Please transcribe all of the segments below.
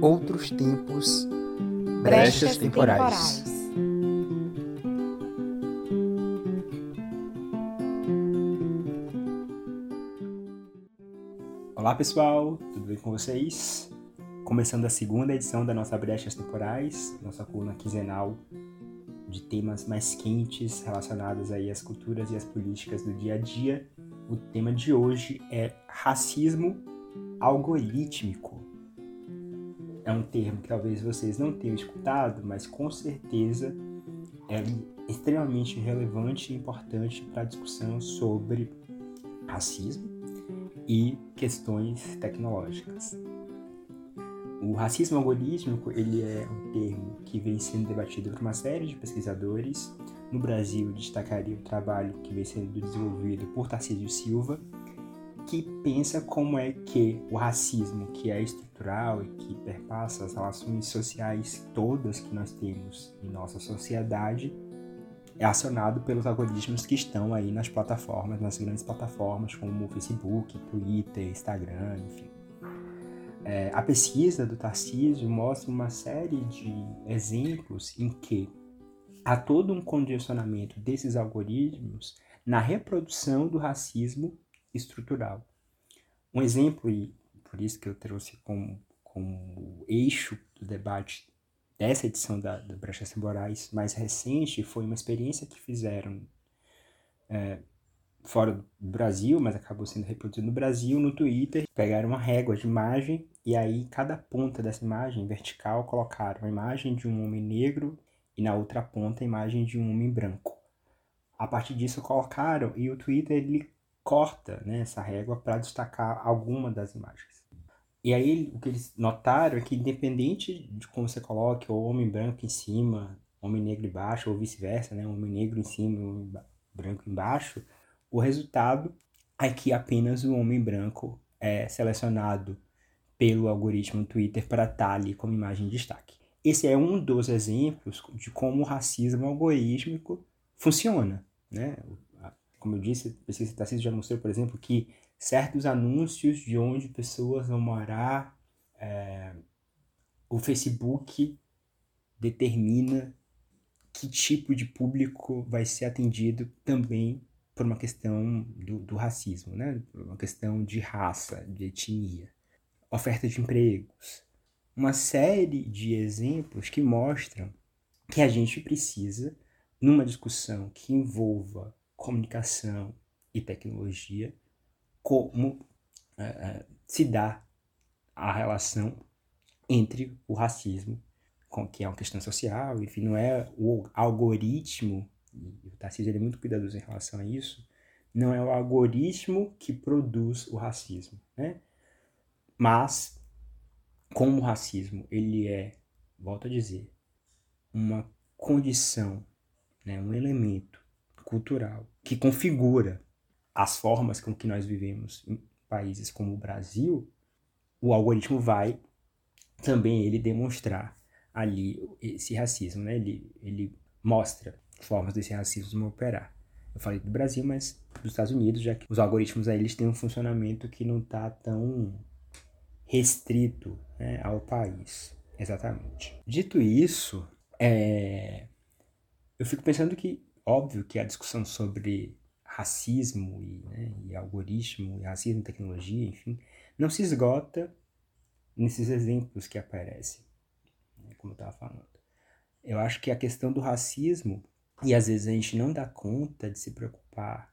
Outros tempos, brechas, brechas temporais. temporais. Olá pessoal, tudo bem com vocês? Começando a segunda edição da nossa Brechas Temporais, nossa coluna quinzenal de temas mais quentes relacionados aí às culturas e às políticas do dia a dia. O tema de hoje é racismo algorítmico. É um termo que talvez vocês não tenham escutado, mas com certeza é extremamente relevante e importante para a discussão sobre racismo e questões tecnológicas. O racismo algorítmico ele é um termo que vem sendo debatido por uma série de pesquisadores. No Brasil, destacaria o trabalho que vem sendo desenvolvido por Tarcísio Silva, que pensa como é que o racismo, que é estrutural e que perpassa as relações sociais todas que nós temos em nossa sociedade, é acionado pelos algoritmos que estão aí nas plataformas, nas grandes plataformas como Facebook, Twitter, Instagram, enfim. É, a pesquisa do Tarcísio mostra uma série de exemplos em que há todo um condicionamento desses algoritmos na reprodução do racismo estrutural. Um exemplo, e por isso que eu trouxe como, como eixo do debate dessa edição da, da Brechas mais recente, foi uma experiência que fizeram é, fora do Brasil, mas acabou sendo reproduzido no Brasil, no Twitter. Pegaram uma régua de imagem e aí cada ponta dessa imagem vertical colocaram a imagem de um homem negro e na outra ponta a imagem de um homem branco. A partir disso colocaram e o Twitter ele corta né, essa régua para destacar alguma das imagens. E aí o que eles notaram é que independente de como você coloque o homem branco em cima, homem negro embaixo, ou vice-versa, né, homem negro em cima homem branco embaixo, o resultado é que apenas o homem branco é selecionado pelo algoritmo Twitter para estar ali como imagem de destaque. Esse é um dos exemplos de como o racismo algorítmico funciona. Né? Como eu disse, a pesquisa Tarcísio já mostrou, por exemplo, que certos anúncios de onde pessoas vão morar, é, o Facebook determina que tipo de público vai ser atendido também por uma questão do, do racismo, né? Uma questão de raça, de etnia, oferta de empregos, uma série de exemplos que mostram que a gente precisa, numa discussão que envolva comunicação e tecnologia, como uh, se dá a relação entre o racismo, com, que é uma questão social, enfim, não é o algoritmo, e o Tarcísio é muito cuidadoso em relação a isso, não é o algoritmo que produz o racismo, né? Mas, como o racismo, ele é, volto a dizer, uma condição, né, um elemento cultural que configura as formas com que nós vivemos em países como o Brasil, o algoritmo vai também ele demonstrar ali esse racismo, né? Ele, ele mostra formas desse racismo operar. Eu falei do Brasil, mas dos Estados Unidos, já que os algoritmos aí eles têm um funcionamento que não está tão restrito né, ao país, exatamente. Dito isso, é, eu fico pensando que Óbvio que a discussão sobre racismo e, né, e algoritmo, e racismo e tecnologia, enfim, não se esgota nesses exemplos que aparecem, né, como eu estava falando. Eu acho que a questão do racismo, e às vezes a gente não dá conta de se preocupar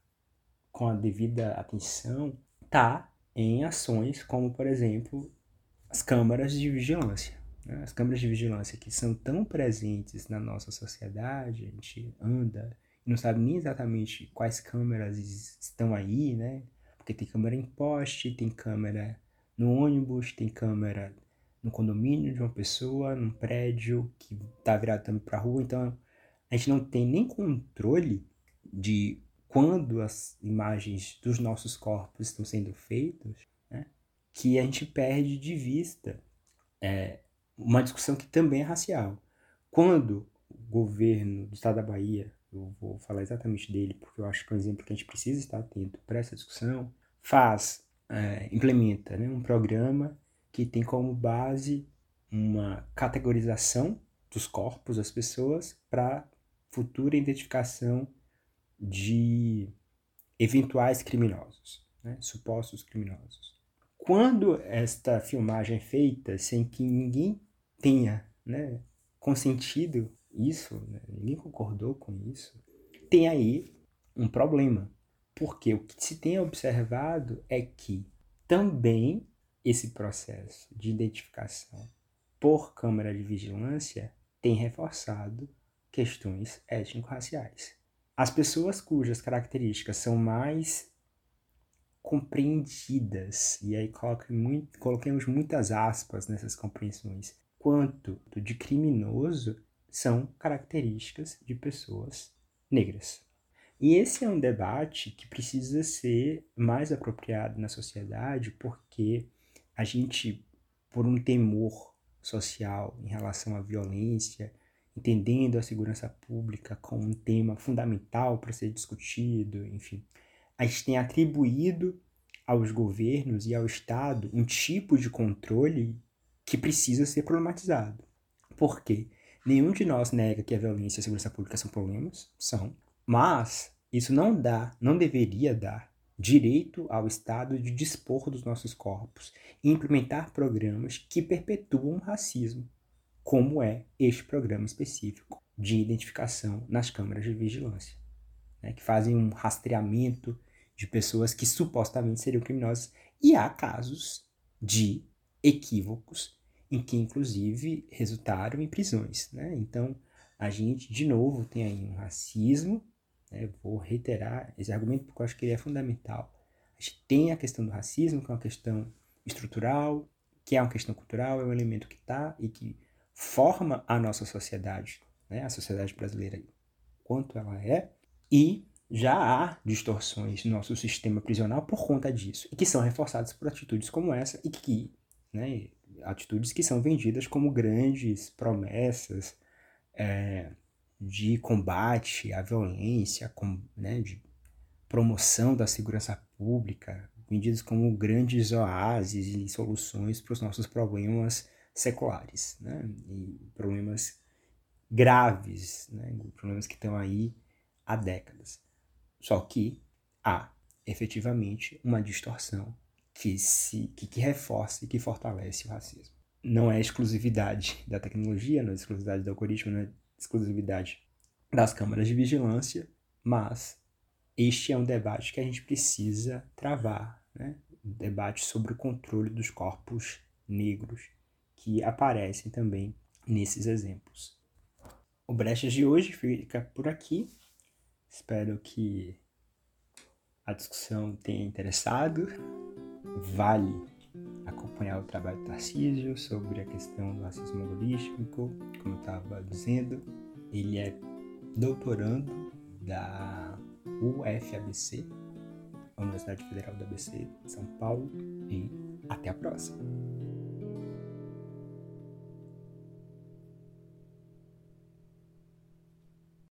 com a devida atenção, tá em ações como, por exemplo, as câmaras de vigilância. Né? As câmaras de vigilância que são tão presentes na nossa sociedade, a gente anda não sabe nem exatamente quais câmeras estão aí, né? Porque tem câmera em poste, tem câmera no ônibus, tem câmera no condomínio de uma pessoa, num prédio que está virado também para rua. Então a gente não tem nem controle de quando as imagens dos nossos corpos estão sendo feitas, né? que a gente perde de vista é, uma discussão que também é racial. Quando o governo do estado da Bahia eu vou falar exatamente dele porque eu acho que é um exemplo que a gente precisa estar atento para essa discussão, faz, é, implementa né, um programa que tem como base uma categorização dos corpos das pessoas para futura identificação de eventuais criminosos, né? supostos criminosos. Quando esta filmagem é feita sem que ninguém tenha né, consentido isso, né? ninguém concordou com isso, tem aí um problema. Porque o que se tem observado é que também esse processo de identificação por câmara de vigilância tem reforçado questões étnico-raciais. As pessoas cujas características são mais compreendidas, e aí coloquemos muitas aspas nessas compreensões, quanto de criminoso são características de pessoas negras. E esse é um debate que precisa ser mais apropriado na sociedade, porque a gente, por um temor social em relação à violência, entendendo a segurança pública como um tema fundamental para ser discutido, enfim, a gente tem atribuído aos governos e ao Estado um tipo de controle que precisa ser problematizado. Por quê? Nenhum de nós nega que a violência e a segurança pública são problemas, são, mas isso não dá, não deveria dar direito ao Estado de dispor dos nossos corpos e implementar programas que perpetuam o racismo, como é este programa específico de identificação nas câmaras de vigilância, né, que fazem um rastreamento de pessoas que supostamente seriam criminosas, e há casos de equívocos em que, inclusive, resultaram em prisões. Né? Então, a gente, de novo, tem aí um racismo né? Vou reiterar esse argumento porque eu acho que ele é fundamental. A gente tem a questão do racismo, que é uma questão estrutural, que é uma questão cultural, é um elemento que está e que forma a nossa sociedade, né? a sociedade brasileira, quanto ela é, e já há distorções no nosso sistema prisional por conta disso, e que são reforçadas por atitudes como essa, e que, né, atitudes que são vendidas como grandes promessas, é, de combate à violência, com, né, de promoção da segurança pública, vendidos como grandes oásis e soluções para os nossos problemas seculares, né, e problemas graves, né, problemas que estão aí há décadas. Só que há efetivamente uma distorção que se que, que reforça e que fortalece o racismo. Não é exclusividade da tecnologia, não é exclusividade do algoritmo, não é exclusividade das câmaras de vigilância, mas este é um debate que a gente precisa travar, né? Um debate sobre o controle dos corpos negros que aparecem também nesses exemplos. O Brechas de hoje fica por aqui. Espero que a discussão tenha interessado. Vale acompanhar o trabalho do Tarcísio sobre a questão do racismo holístico, como eu estava dizendo. Ele é doutorando da UFABC, Universidade Federal do ABC de São Paulo, e até a próxima!